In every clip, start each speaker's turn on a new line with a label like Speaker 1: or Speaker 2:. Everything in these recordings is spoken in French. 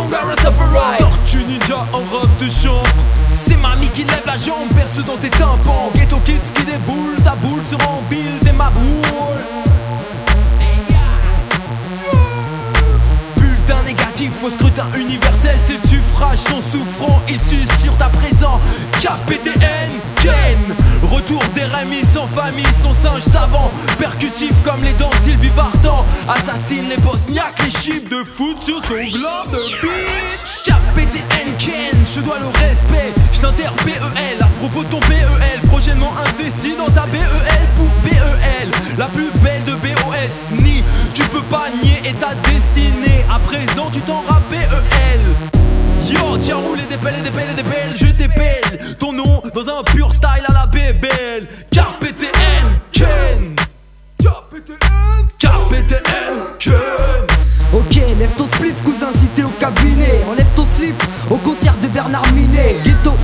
Speaker 1: bon Tortue ninja en robe de chambre. C'est mamie qui lève la jambe, perce dans tes tympans. Ghetto kids qui déboule, ta boule sur en build et ma boule Bulletin négatif au scrutin universel C'est le suffrage, ton souffrant, il sur ta présent KPTN, Ken retour des Rémis sans famille, son singe savant, percutif comme les dents de Sylvie Vartan, assassine les bosniaques, les chips de foot sur son globe de bitch. KPTN, Ken, je dois le respect, je t'inter BEL à propos de ton BEL, prochainement investi dans ta BEL pour BEL, la plus belle de BOS, ni tu peux pas nier et ta destinée, à présent tu t'en BEL. Yo, tiens, roulez des pelles des pelles des pelles, je t'épelle. Ton nom dans un pur style bébelle. KPTN, Ken. Ken.
Speaker 2: Ok, lève ton spliff, cousin, si t'es au cabinet. Enlève ton slip au concert de Bernard Minet. Ghetto,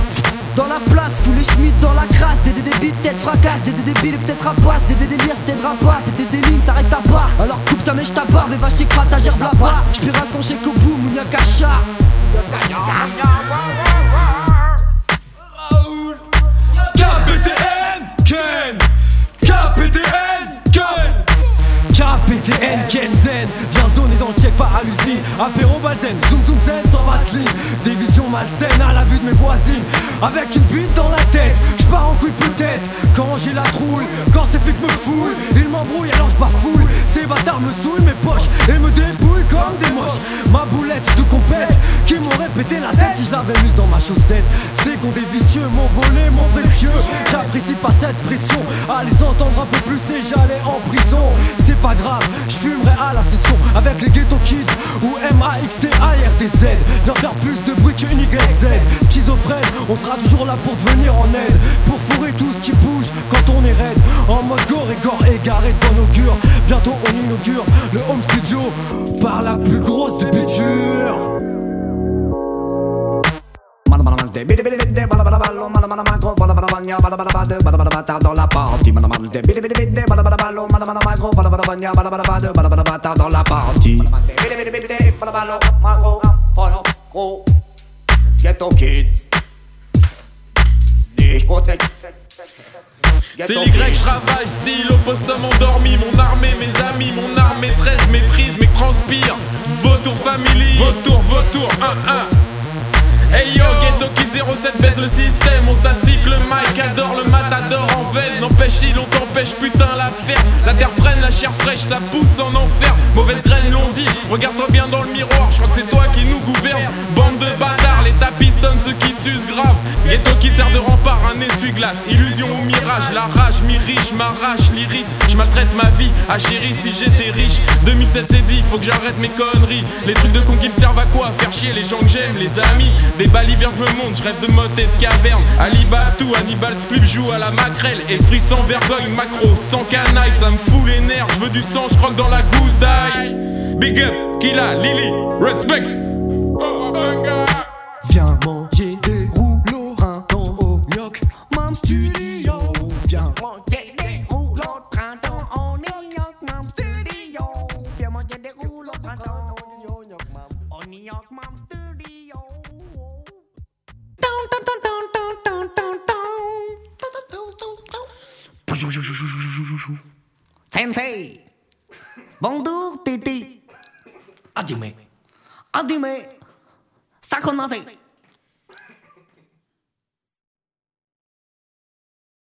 Speaker 2: dans la place, fous les schmitts dans la crasse. Des débiles, tête fracasse, des débiles, peut-être rapace. Des délires, t'aidera pas. Des lignes, ça reste à pas. Alors coupe ta mèche, ta barbe et va chez Krat, ta gerbe là-bas. J'pire à son chèque au bout, Mounia Kacha.
Speaker 1: KPTN, Ken Zen. Viens zoner dans le check, pas hallucine. Apéro balzen, zoom zoom zen sans vaseline. Division malsaine à la vue de mes voisines. Avec une bite dans la tête, j'pars en couille peut-être. Quand j'ai la trouille, quand ces flics me fouillent, ils m'embrouillent alors j'bafouille. Ces bâtards me souillent mes poches et me débouillent comme des moches. Ma boulette de compète qui m'aurait pété la tête si je l'avais mise dans ma chaussette. C'est qu'on des vicieux m'ont volé mon précieux. J'apprécie pas cette pression. À les entendre un peu plus et j'allais en prison. C'est pas grave, je fumerai à la session avec les ghetto kids ou M-A-X-T-A-R-D-Z. Viens faire plus de bruit qu'une YZ. Schizophrène, on sera toujours là pour te venir en aide. Pour fourrer tout ce qui bouge quand on est raide. En mode gore et gore égaré de bon augure. Bientôt on inaugure le home studio par la plus grosse débiture.
Speaker 2: dans la partie. Dans la partie. Ghetto kids.
Speaker 1: C'est grecs, je travaille, style opossum endormi. Mon armée, mes amis, mon armée 13 maîtrise, mais transpire. Vautour family, vautour, vautour, 1-1. Hey yo, Ghetto Kid 07 baisse le système, on s'astique le mic, adore le matador en veine. N'empêche, il on t'empêche, putain, la ferme. La terre freine, la chair fraîche, ça pousse en enfer. Mauvaise graine l'ont dit, regarde-toi bien dans le miroir, je crois que c'est toi qui nous gouverne. Bande de bâtards, les tapistonnes, ceux qui s'usent grave. Ghetto Kid sert de rempart, un essuie-glace. Illusion la rage m'irriche, m'arrache l'iris. Je maltraite ma vie, à chérie si j'étais riche. 2007 c'est dit, faut que j'arrête mes conneries. Les trucs de con qui me servent à quoi? Faire chier les gens que j'aime, les amis. Des balivernes me monte, je rêve de mode et de caverne. Tout, Hannibal Splup joue à la maquerelle. Esprit sans vergogne, macro, sans canaille, ça me fout les nerfs. Je veux du sang, je croque dans la gousse d'ail. Big up, Killa, Lily, respect.
Speaker 2: Viens manger des rouleaux au York, Mam Studio. York, Mom Studio. Sensei. Bonjour Titi Adime Adime Ça commence